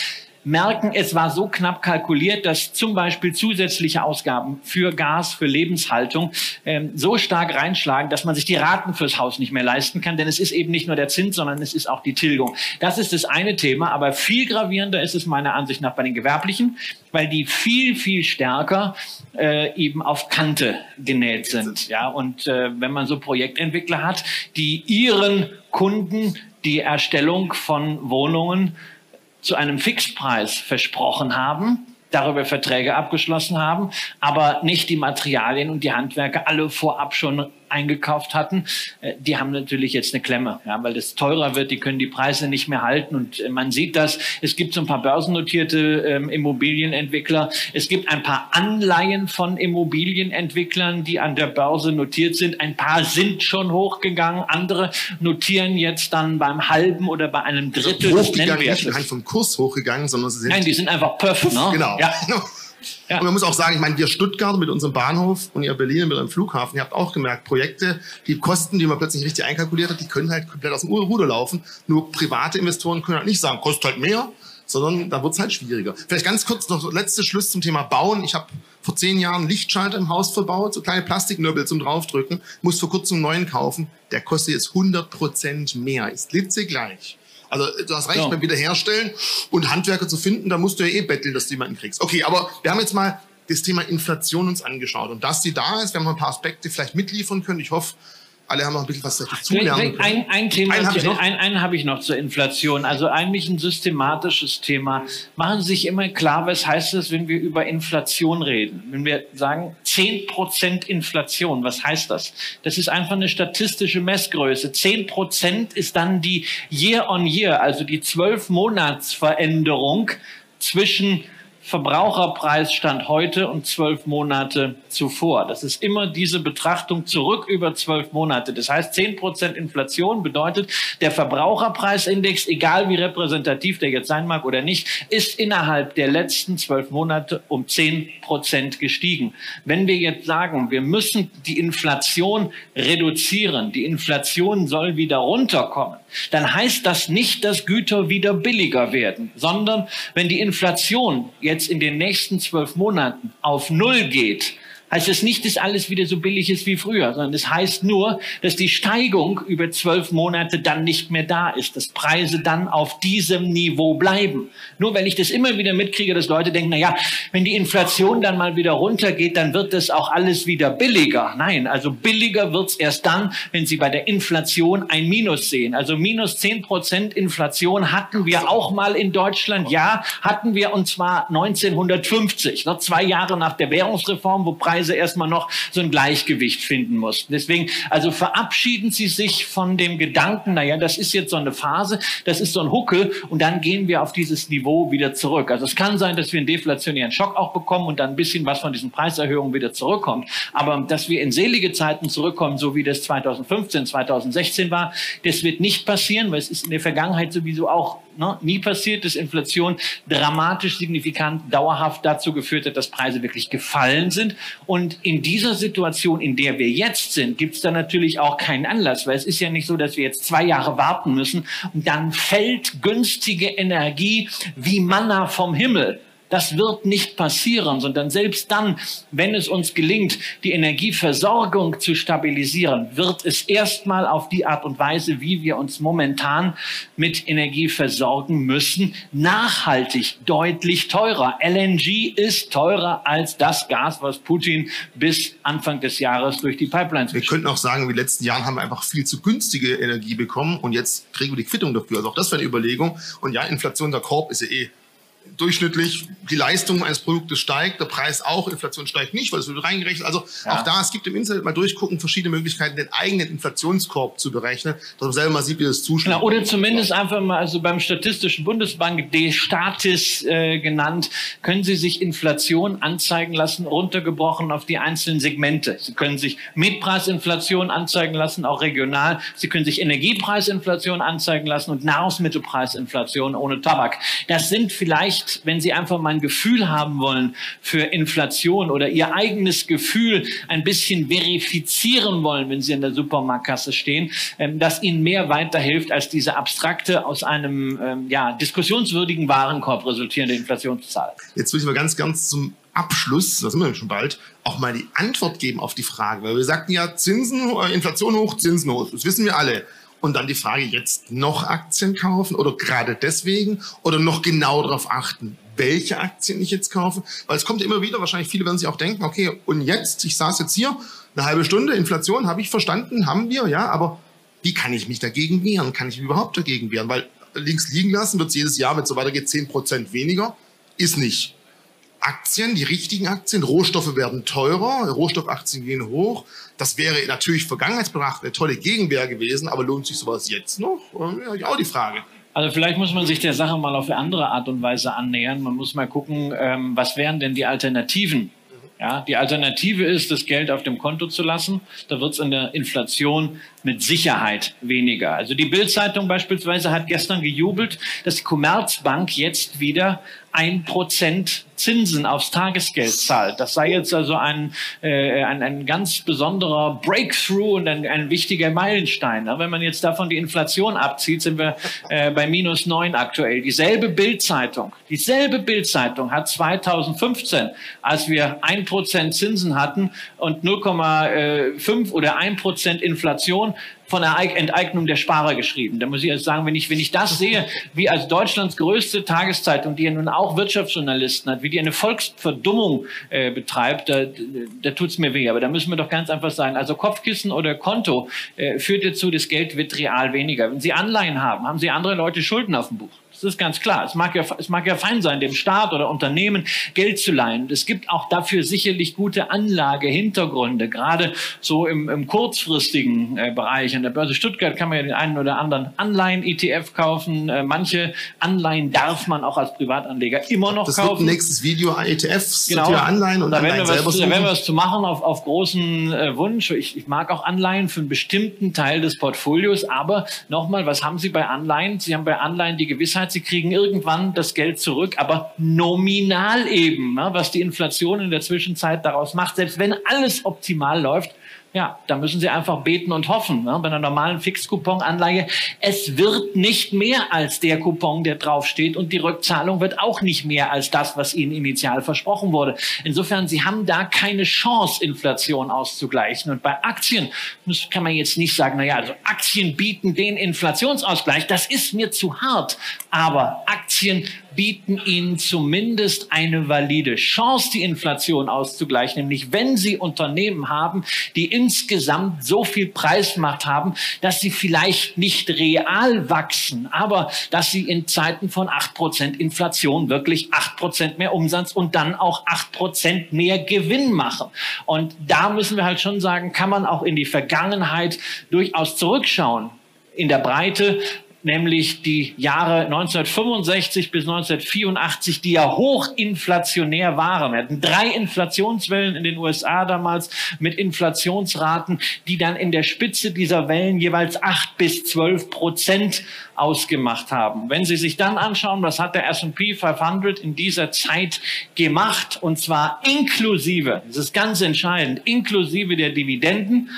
merken, es war so knapp kalkuliert, dass zum Beispiel zusätzliche Ausgaben für Gas, für Lebenshaltung ähm, so stark reinschlagen, dass man sich die Raten fürs Haus nicht mehr leisten kann. Denn es ist eben nicht nur der Zins, sondern es ist auch die Tilgung. Das ist das eine Thema. Aber viel gravierender ist es meiner Ansicht nach bei den Gewerblichen, weil die viel, viel stärker äh, eben auf Kante genäht sind. Ja, und äh, wenn man so Projektentwickler hat, die ihren Kunden die Erstellung von Wohnungen zu einem Fixpreis versprochen haben, darüber Verträge abgeschlossen haben, aber nicht die Materialien und die Handwerker alle vorab schon eingekauft hatten, äh, die haben natürlich jetzt eine Klemme, ja, weil es teurer wird, die können die Preise nicht mehr halten und äh, man sieht das. Es gibt so ein paar börsennotierte ähm, Immobilienentwickler, es gibt ein paar Anleihen von Immobilienentwicklern, die an der Börse notiert sind. Ein paar sind schon hochgegangen, andere notieren jetzt dann beim halben oder bei einem Drittel des Nennwertes. Nicht vom Kurs hochgegangen, sondern sie sind Nein, die sind einfach puff, ne? Genau. Ja. Ja. Und man muss auch sagen, ich meine, wir Stuttgart mit unserem Bahnhof und ihr Berlin mit eurem Flughafen, ihr habt auch gemerkt, Projekte, die Kosten, die man plötzlich richtig einkalkuliert hat, die können halt komplett aus dem Ruder laufen. Nur private Investoren können halt nicht sagen, kostet halt mehr, sondern da wird es halt schwieriger. Vielleicht ganz kurz noch so letzter Schluss zum Thema Bauen. Ich habe vor zehn Jahren Lichtschalter im Haus verbaut, so kleine Plastiknöbel zum draufdrücken, muss vor kurzem einen neuen kaufen. Der kostet jetzt 100 Prozent mehr, ist blitzegleich. Also du hast recht, ja. beim Wiederherstellen und Handwerker zu finden, da musst du ja eh betteln, dass du jemanden kriegst. Okay, aber wir haben jetzt mal das Thema Inflation uns angeschaut und dass die da ist, wir haben ein paar Aspekte vielleicht mitliefern können. Ich hoffe, alle haben noch ein bisschen was dazulernen Ein, ein Thema, einen habe ich, noch. Ein, einen hab ich noch zur Inflation. Also eigentlich ein systematisches Thema. Machen Sie sich immer klar, was heißt das, wenn wir über Inflation reden? Wenn wir sagen 10% Inflation, was heißt das? Das ist einfach eine statistische Messgröße. 10% ist dann die Year-on-Year, -Year, also die 12-Monats-Veränderung zwischen Verbraucherpreisstand heute und zwölf Monate zuvor. Das ist immer diese Betrachtung zurück über zwölf Monate. Das heißt, zehn Prozent Inflation bedeutet, der Verbraucherpreisindex, egal wie repräsentativ der jetzt sein mag oder nicht, ist innerhalb der letzten zwölf Monate um zehn Prozent gestiegen. Wenn wir jetzt sagen, wir müssen die Inflation reduzieren, die Inflation soll wieder runterkommen, dann heißt das nicht, dass Güter wieder billiger werden, sondern wenn die Inflation jetzt in den nächsten zwölf Monaten auf Null geht, heißt es nicht, dass alles wieder so billig ist wie früher, sondern es heißt nur, dass die Steigung über zwölf Monate dann nicht mehr da ist, dass Preise dann auf diesem Niveau bleiben. Nur weil ich das immer wieder mitkriege, dass Leute denken, na ja, wenn die Inflation dann mal wieder runtergeht, dann wird das auch alles wieder billiger. Nein, also billiger wird's erst dann, wenn Sie bei der Inflation ein Minus sehen. Also minus zehn Prozent Inflation hatten wir auch mal in Deutschland. Ja, hatten wir und zwar 1950, noch zwei Jahre nach der Währungsreform, wo Preise Weise erstmal noch so ein Gleichgewicht finden mussten. Deswegen, also verabschieden Sie sich von dem Gedanken, naja, das ist jetzt so eine Phase, das ist so ein Huckel und dann gehen wir auf dieses Niveau wieder zurück. Also es kann sein, dass wir einen deflationären Schock auch bekommen und dann ein bisschen was von diesen Preiserhöhungen wieder zurückkommt. Aber dass wir in selige Zeiten zurückkommen, so wie das 2015, 2016 war, das wird nicht passieren, weil es ist in der Vergangenheit sowieso auch ne, nie passiert, dass Inflation dramatisch signifikant dauerhaft dazu geführt hat, dass Preise wirklich gefallen sind. Und in dieser Situation, in der wir jetzt sind, gibt es da natürlich auch keinen Anlass, weil es ist ja nicht so, dass wir jetzt zwei Jahre warten müssen und dann fällt günstige Energie wie Manna vom Himmel. Das wird nicht passieren, sondern selbst dann, wenn es uns gelingt, die Energieversorgung zu stabilisieren, wird es erstmal auf die Art und Weise, wie wir uns momentan mit Energie versorgen müssen, nachhaltig deutlich teurer. LNG ist teurer als das Gas, was Putin bis Anfang des Jahres durch die Pipelines Wir könnten auch sagen, in den letzten Jahren haben wir einfach viel zu günstige Energie bekommen und jetzt kriegen wir die Quittung dafür. Also auch das wäre eine Überlegung. Und ja, Inflation der Korb ist ja eh durchschnittlich die Leistung eines Produktes steigt, der Preis auch, Inflation steigt nicht, weil es wird reingerechnet. Also ja. auch da, es gibt im Internet mal durchgucken, verschiedene Möglichkeiten, den eigenen Inflationskorb zu berechnen, dass man selber mal sieht, wie das zuschlägt. oder zumindest einfach mal, also beim Statistischen Bundesbank, D-Statis äh, genannt, können Sie sich Inflation anzeigen lassen, runtergebrochen auf die einzelnen Segmente. Sie können sich Mietpreisinflation anzeigen lassen, auch regional. Sie können sich Energiepreisinflation anzeigen lassen und Nahrungsmittelpreisinflation ohne Tabak. Das sind vielleicht vielleicht, wenn Sie einfach mal ein Gefühl haben wollen für Inflation oder Ihr eigenes Gefühl ein bisschen verifizieren wollen, wenn Sie in der Supermarktkasse stehen, ähm, dass Ihnen mehr weiterhilft als diese abstrakte, aus einem ähm, ja, diskussionswürdigen Warenkorb resultierende Inflationszahl. Jetzt ich mal ganz, ganz zum Abschluss, da sind wir schon bald, auch mal die Antwort geben auf die Frage. Weil wir sagten ja, Zinsen, äh, Inflation hoch, Zinsen hoch. Das wissen wir alle. Und dann die Frage, jetzt noch Aktien kaufen oder gerade deswegen oder noch genau darauf achten, welche Aktien ich jetzt kaufe. Weil es kommt immer wieder, wahrscheinlich viele werden sich auch denken, okay, und jetzt, ich saß jetzt hier, eine halbe Stunde, Inflation habe ich verstanden, haben wir, ja, aber wie kann ich mich dagegen wehren? Kann ich mich überhaupt dagegen wehren? Weil links liegen lassen wird es jedes Jahr, wenn es so weitergeht, 10% weniger. Ist nicht. Aktien, die richtigen Aktien, Rohstoffe werden teurer, Rohstoffaktien gehen hoch. Das wäre natürlich vergangenheitsbetrachtet eine tolle Gegenwehr gewesen, aber lohnt sich sowas jetzt noch? Ja, auch die Frage. Also vielleicht muss man sich der Sache mal auf eine andere Art und Weise annähern. Man muss mal gucken, ähm, was wären denn die Alternativen? Ja, die Alternative ist, das Geld auf dem Konto zu lassen. Da wird es in der Inflation mit Sicherheit weniger. Also die Bild-Zeitung beispielsweise hat gestern gejubelt, dass die Commerzbank jetzt wieder ein Prozent Zinsen aufs Tagesgeld zahlt. Das sei jetzt also ein, äh, ein, ein ganz besonderer Breakthrough und ein, ein wichtiger Meilenstein. Wenn man jetzt davon die Inflation abzieht, sind wir äh, bei minus neun aktuell. Dieselbe Bildzeitung, dieselbe Bildzeitung hat 2015, als wir ein Prozent Zinsen hatten und 0,5 oder ein Prozent Inflation, von der Enteignung der Sparer geschrieben. Da muss ich also sagen, wenn ich, wenn ich das sehe, wie als Deutschlands größte Tageszeitung, die ja nun auch Wirtschaftsjournalisten hat, wie die eine Volksverdummung äh, betreibt, da, da tut's mir weh. Aber da müssen wir doch ganz einfach sagen, also Kopfkissen oder Konto äh, führt dazu, das Geld wird real weniger. Wenn Sie Anleihen haben, haben Sie andere Leute Schulden auf dem Buch. Das ist ganz klar. Es mag, ja, es mag ja fein sein, dem Staat oder Unternehmen Geld zu leihen. Es gibt auch dafür sicherlich gute Anlagehintergründe, gerade so im, im kurzfristigen äh, Bereich. An der Börse Stuttgart kann man ja den einen oder anderen Anleihen-ETF kaufen. Äh, manche Anleihen darf man auch als Privatanleger immer noch das kaufen. Das wird nächstes Video ETFs, genau. Anleihen und da Anleihen werden wir was, Da werden wir was zu machen auf, auf großen äh, Wunsch. Ich, ich mag auch Anleihen für einen bestimmten Teil des Portfolios. Aber nochmal, was haben Sie bei Anleihen? Sie haben bei Anleihen die Gewissheit, Sicherheit, sie kriegen irgendwann das Geld zurück, aber nominal eben, ne, was die Inflation in der Zwischenzeit daraus macht. Selbst wenn alles optimal läuft, ja, da müssen Sie einfach beten und hoffen. Ne? Bei einer normalen Fixcoupon-Anleihe, es wird nicht mehr als der Coupon, der draufsteht und die Rückzahlung wird auch nicht mehr als das, was Ihnen initial versprochen wurde. Insofern, Sie haben da keine Chance, Inflation auszugleichen. Und bei Aktien kann man jetzt nicht sagen, na ja, also Aktien bieten den Inflationsausgleich. Das ist mir zu hart. Aber Aktien bieten ihnen zumindest eine valide Chance, die Inflation auszugleichen, nämlich wenn sie Unternehmen haben, die insgesamt so viel Preismacht haben, dass sie vielleicht nicht real wachsen, aber dass sie in Zeiten von acht Prozent Inflation wirklich acht Prozent mehr Umsatz und dann auch acht Prozent mehr Gewinn machen. Und da müssen wir halt schon sagen, kann man auch in die Vergangenheit durchaus zurückschauen in der Breite nämlich die Jahre 1965 bis 1984, die ja hochinflationär waren. Wir hatten drei Inflationswellen in den USA damals mit Inflationsraten, die dann in der Spitze dieser Wellen jeweils acht bis zwölf Prozent ausgemacht haben. Wenn Sie sich dann anschauen, was hat der S&P 500 in dieser Zeit gemacht, und zwar inklusive, das ist ganz entscheidend, inklusive der Dividenden,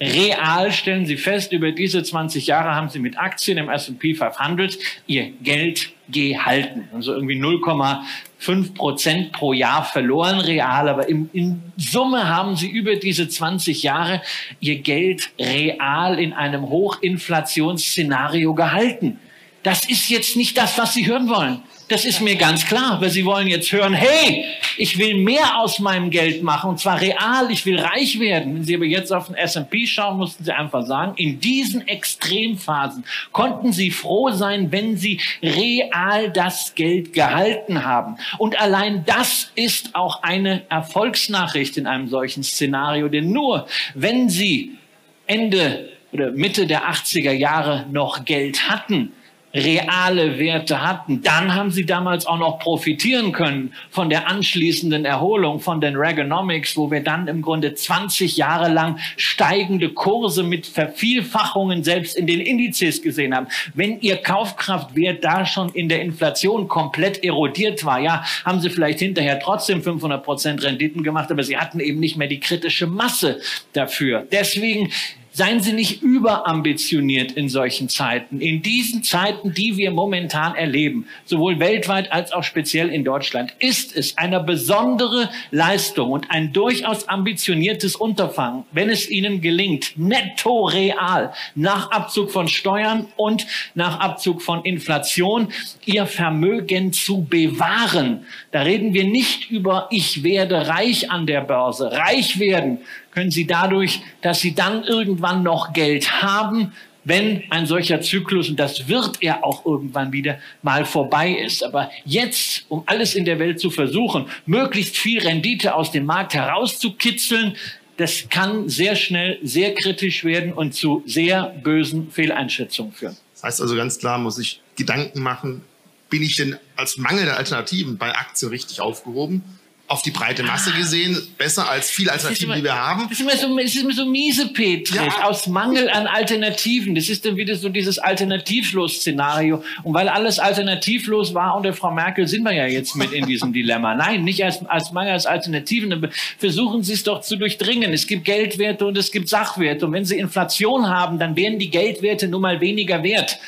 Real stellen Sie fest, über diese 20 Jahre haben Sie mit Aktien im S&P 500 Ihr Geld gehalten. Also irgendwie 0,5 Prozent pro Jahr verloren real, aber in, in Summe haben Sie über diese 20 Jahre Ihr Geld real in einem Hochinflationsszenario gehalten. Das ist jetzt nicht das, was Sie hören wollen. Das ist mir ganz klar, weil Sie wollen jetzt hören, hey, ich will mehr aus meinem Geld machen und zwar real, ich will reich werden. Wenn Sie aber jetzt auf den S&P schauen, mussten Sie einfach sagen, in diesen Extremphasen konnten Sie froh sein, wenn Sie real das Geld gehalten haben. Und allein das ist auch eine Erfolgsnachricht in einem solchen Szenario, denn nur wenn Sie Ende oder Mitte der 80er Jahre noch Geld hatten, reale Werte hatten. Dann haben sie damals auch noch profitieren können von der anschließenden Erholung von den Reaganomics, wo wir dann im Grunde 20 Jahre lang steigende Kurse mit Vervielfachungen selbst in den Indizes gesehen haben. Wenn ihr Kaufkraftwert da schon in der Inflation komplett erodiert war, ja, haben sie vielleicht hinterher trotzdem 500 Prozent Renditen gemacht, aber sie hatten eben nicht mehr die kritische Masse dafür. Deswegen Seien Sie nicht überambitioniert in solchen Zeiten. In diesen Zeiten, die wir momentan erleben, sowohl weltweit als auch speziell in Deutschland, ist es eine besondere Leistung und ein durchaus ambitioniertes Unterfangen, wenn es Ihnen gelingt, netto real nach Abzug von Steuern und nach Abzug von Inflation Ihr Vermögen zu bewahren. Da reden wir nicht über, ich werde reich an der Börse. Reich werden können Sie dadurch, dass Sie dann irgendwann noch Geld haben, wenn ein solcher Zyklus, und das wird er auch irgendwann wieder mal vorbei ist. Aber jetzt, um alles in der Welt zu versuchen, möglichst viel Rendite aus dem Markt herauszukitzeln, das kann sehr schnell sehr kritisch werden und zu sehr bösen Fehleinschätzungen führen. Das heißt also ganz klar, muss ich Gedanken machen, bin ich denn als Mangel der Alternativen bei Aktien richtig aufgehoben? Auf die breite Masse gesehen besser als viele Alternativen, die wir haben. Das ist immer so, das ist immer so miese, Petri, ja. aus Mangel an Alternativen. Das ist dann wieder so dieses Alternativlos-Szenario. Und weil alles alternativlos war unter Frau Merkel, sind wir ja jetzt mit in diesem Dilemma. Nein, nicht als, als Mangel als Alternativen. Versuchen Sie es doch zu durchdringen. Es gibt Geldwerte und es gibt Sachwerte. Und wenn Sie Inflation haben, dann werden die Geldwerte nun mal weniger wert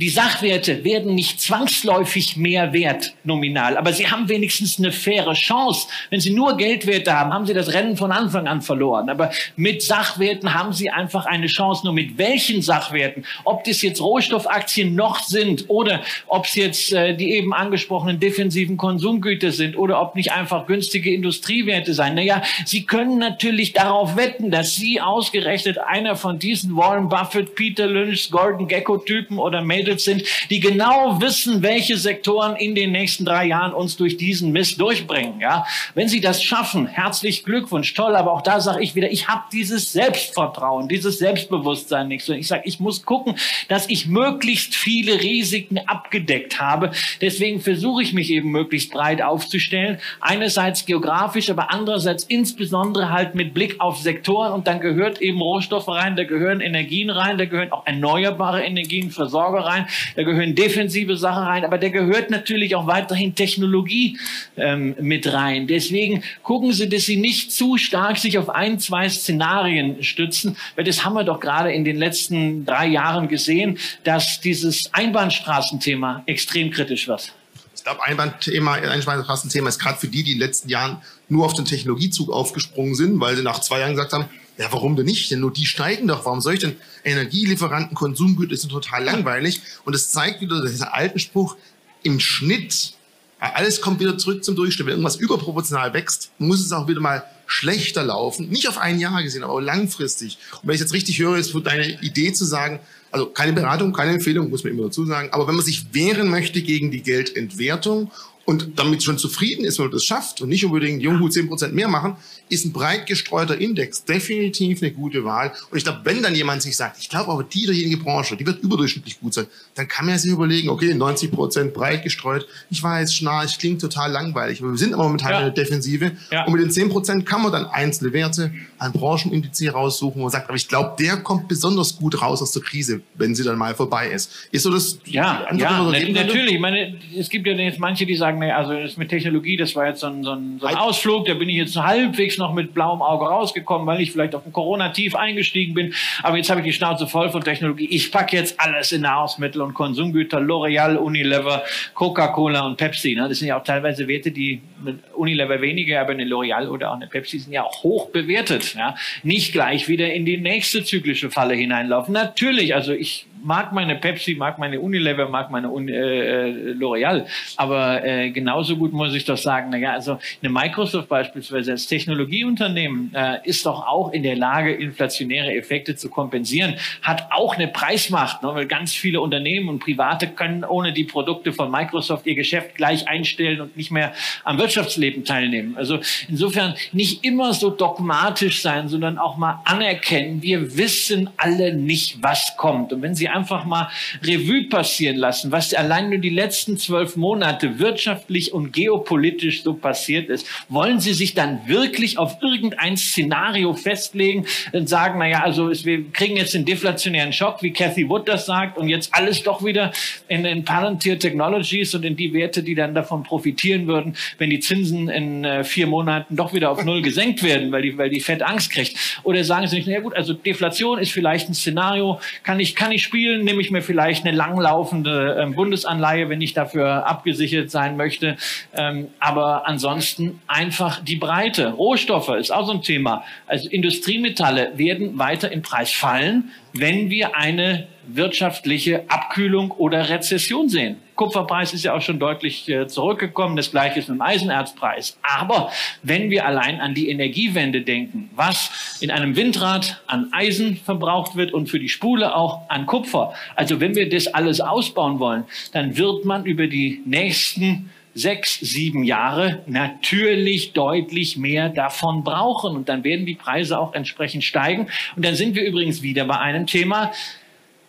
die Sachwerte werden nicht zwangsläufig mehr wert nominal, aber sie haben wenigstens eine faire Chance. Wenn sie nur Geldwerte haben, haben sie das Rennen von Anfang an verloren. Aber mit Sachwerten haben sie einfach eine Chance. Nur mit welchen Sachwerten, ob das jetzt Rohstoffaktien noch sind oder ob es jetzt äh, die eben angesprochenen defensiven Konsumgüter sind oder ob nicht einfach günstige Industriewerte sein. Naja, sie können natürlich darauf wetten, dass sie ausgerechnet einer von diesen Warren Buffett, Peter Lynch, Gordon Gecko Typen oder Major ausgebildet sind, die genau wissen, welche Sektoren in den nächsten drei Jahren uns durch diesen Mist durchbringen. Ja, wenn sie das schaffen, herzlich Glückwunsch, toll. Aber auch da sage ich wieder, ich habe dieses Selbstvertrauen, dieses Selbstbewusstsein nicht. So, ich sage, ich muss gucken, dass ich möglichst viele Risiken abgedeckt habe. Deswegen versuche ich mich eben möglichst breit aufzustellen. Einerseits geografisch, aber andererseits insbesondere halt mit Blick auf Sektoren. Und dann gehört eben Rohstoffe rein, da gehören Energien rein, da gehören auch erneuerbare Energien, Versorger rein rein, da gehören defensive Sachen rein, aber da gehört natürlich auch weiterhin Technologie ähm, mit rein. Deswegen gucken Sie, dass Sie nicht zu stark sich auf ein, zwei Szenarien stützen, weil das haben wir doch gerade in den letzten drei Jahren gesehen, dass dieses Einbahnstraßenthema extrem kritisch wird. Ich glaube, Einbahnthema, Einbahnstraßenthema ist gerade für die, die in den letzten Jahren nur auf den Technologiezug aufgesprungen sind, weil sie nach zwei Jahren gesagt haben, ja, warum denn nicht? Denn nur die steigen doch. Warum soll ich denn Energielieferanten, Konsumgüter sind total langweilig? Und es zeigt wieder dieser alten Spruch, im Schnitt, alles kommt wieder zurück zum Durchschnitt. Wenn irgendwas überproportional wächst, muss es auch wieder mal schlechter laufen. Nicht auf ein Jahr gesehen, aber langfristig. Und wenn ich jetzt richtig höre, ist deine Idee zu sagen, also keine Beratung, keine Empfehlung, muss man immer dazu sagen. Aber wenn man sich wehren möchte gegen die Geldentwertung und damit schon zufrieden ist, wenn man das schafft und nicht unbedingt Junghut 10% mehr machen, ist ein breit gestreuter Index definitiv eine gute Wahl. Und ich glaube, wenn dann jemand sich sagt, ich glaube aber diejenige Branche, die wird überdurchschnittlich gut sein, dann kann man sich überlegen, okay, 90% breit gestreut, ich weiß, Schnarch klingt total langweilig, aber wir sind aber momentan ja. in der Defensive. Ja. Und mit den 10% kann man dann einzelne Werte, ein Branchenindiz raussuchen, wo man sagt, aber ich glaube, der kommt besonders gut raus aus der Krise, wenn sie dann mal vorbei ist. Ist so das? Ja, ja natürlich. Ich meine, es gibt ja jetzt manche, die sagen, nee, also das mit Technologie, das war jetzt so ein, so ein, so ein Ausflug, da bin ich jetzt halbwegs noch mit blauem Auge rausgekommen, weil ich vielleicht auf dem Corona-Tief eingestiegen bin. Aber jetzt habe ich die Schnauze voll von Technologie. Ich packe jetzt alles in Nahrungsmittel und Konsumgüter, L'Oreal, Unilever, Coca-Cola und Pepsi. Ne? Das sind ja auch teilweise Werte, die mit Unilever weniger, aber eine L'Oreal oder auch eine Pepsi sind ja auch hoch bewertet. Ja? Nicht gleich wieder in die nächste zyklische Falle hineinlaufen. Natürlich, also ich mag meine Pepsi, mag meine Unilever, mag meine Uni, äh, äh, L'Oreal. Aber äh, genauso gut muss ich doch sagen, naja, also eine Microsoft beispielsweise als Technologieunternehmen äh, ist doch auch in der Lage, inflationäre Effekte zu kompensieren, hat auch eine Preismacht, ne, weil ganz viele Unternehmen und Private können ohne die Produkte von Microsoft ihr Geschäft gleich einstellen und nicht mehr am Wirtschaftsleben teilnehmen. Also insofern nicht immer so dogmatisch sein, sondern auch mal anerkennen, wir wissen alle nicht, was kommt. Und wenn Sie einfach mal Revue passieren lassen, was allein nur die letzten zwölf Monate wirtschaftlich und geopolitisch so passiert ist. Wollen Sie sich dann wirklich auf irgendein Szenario festlegen und sagen, naja, also wir kriegen jetzt den deflationären Schock, wie Cathy Wood das sagt, und jetzt alles doch wieder in, in Palantir Technologies und in die Werte, die dann davon profitieren würden, wenn die Zinsen in äh, vier Monaten doch wieder auf Null gesenkt werden, weil die, weil die Fed Angst kriegt. Oder sagen Sie nicht, naja gut, also Deflation ist vielleicht ein Szenario, kann ich, kann ich spielen, spielen, nehme ich mir vielleicht eine langlaufende ähm, Bundesanleihe, wenn ich dafür abgesichert sein möchte. Ähm, aber ansonsten einfach die Breite. Rohstoffe ist auch so ein Thema. Also Industriemetalle werden weiter im Preis fallen, wenn wir eine wirtschaftliche Abkühlung oder Rezession sehen. Kupferpreis ist ja auch schon deutlich äh, zurückgekommen. Das gleiche ist mit dem Eisenerzpreis. Aber wenn wir allein an die Energiewende denken, was in einem Windrad an Eisen verbraucht wird und für die Spule auch an Kupfer. Also wenn wir das alles ausbauen wollen, dann wird man über die nächsten sechs, sieben Jahre natürlich deutlich mehr davon brauchen. Und dann werden die Preise auch entsprechend steigen. Und dann sind wir übrigens wieder bei einem Thema.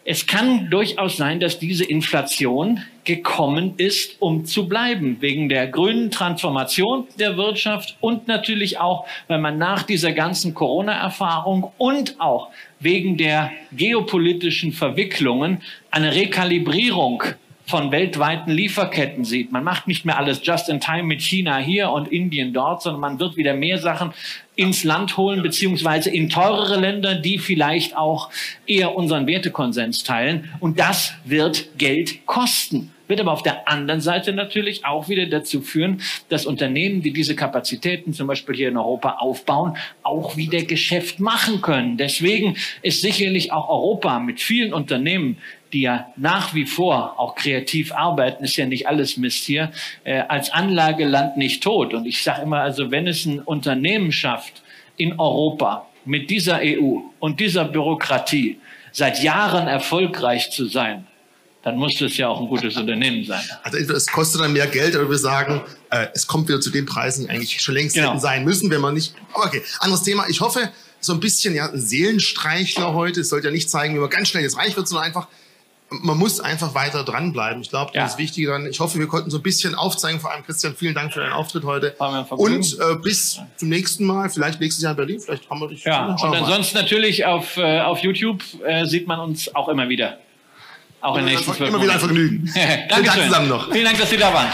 Es kann durchaus sein, dass diese Inflation gekommen ist, um zu bleiben, wegen der grünen Transformation der Wirtschaft und natürlich auch, weil man nach dieser ganzen Corona-Erfahrung und auch wegen der geopolitischen Verwicklungen eine Rekalibrierung von weltweiten Lieferketten sieht. Man macht nicht mehr alles just in time mit China hier und Indien dort, sondern man wird wieder mehr Sachen ins Land holen, beziehungsweise in teurere Länder, die vielleicht auch eher unseren Wertekonsens teilen. Und das wird Geld kosten wird aber auf der anderen Seite natürlich auch wieder dazu führen, dass Unternehmen, die diese Kapazitäten zum Beispiel hier in Europa aufbauen, auch wieder Geschäft machen können. Deswegen ist sicherlich auch Europa mit vielen Unternehmen, die ja nach wie vor auch kreativ arbeiten, ist ja nicht alles Mist hier, äh, als Anlageland nicht tot. Und ich sage immer, also wenn es ein Unternehmen schafft in Europa mit dieser EU und dieser Bürokratie seit Jahren erfolgreich zu sein, dann muss es ja auch ein gutes Unternehmen sein. Also es kostet dann mehr Geld, aber wir sagen, äh, es kommt wieder zu den Preisen, die eigentlich schon längst genau. sein müssen, wenn man nicht. Aber okay, anderes Thema. Ich hoffe, so ein bisschen ja, ein Seelenstreichler heute. Es sollte ja nicht zeigen, wie man ganz schnell jetzt reich wird, sondern einfach man muss einfach weiter dranbleiben. Ich glaube, das ja. ist wichtig. Dann, ich hoffe, wir konnten so ein bisschen aufzeigen. Vor allem Christian, vielen Dank für deinen Auftritt heute. Und äh, bis zum nächsten Mal, vielleicht nächstes Jahr in Berlin. Vielleicht haben wir dich. Ja, und ansonsten mal. natürlich auf, äh, auf YouTube äh, sieht man uns auch immer wieder. Auch in nächsten Immer wieder ein Vergnügen. Danke zusammen noch. Vielen Dank, dass Sie da waren.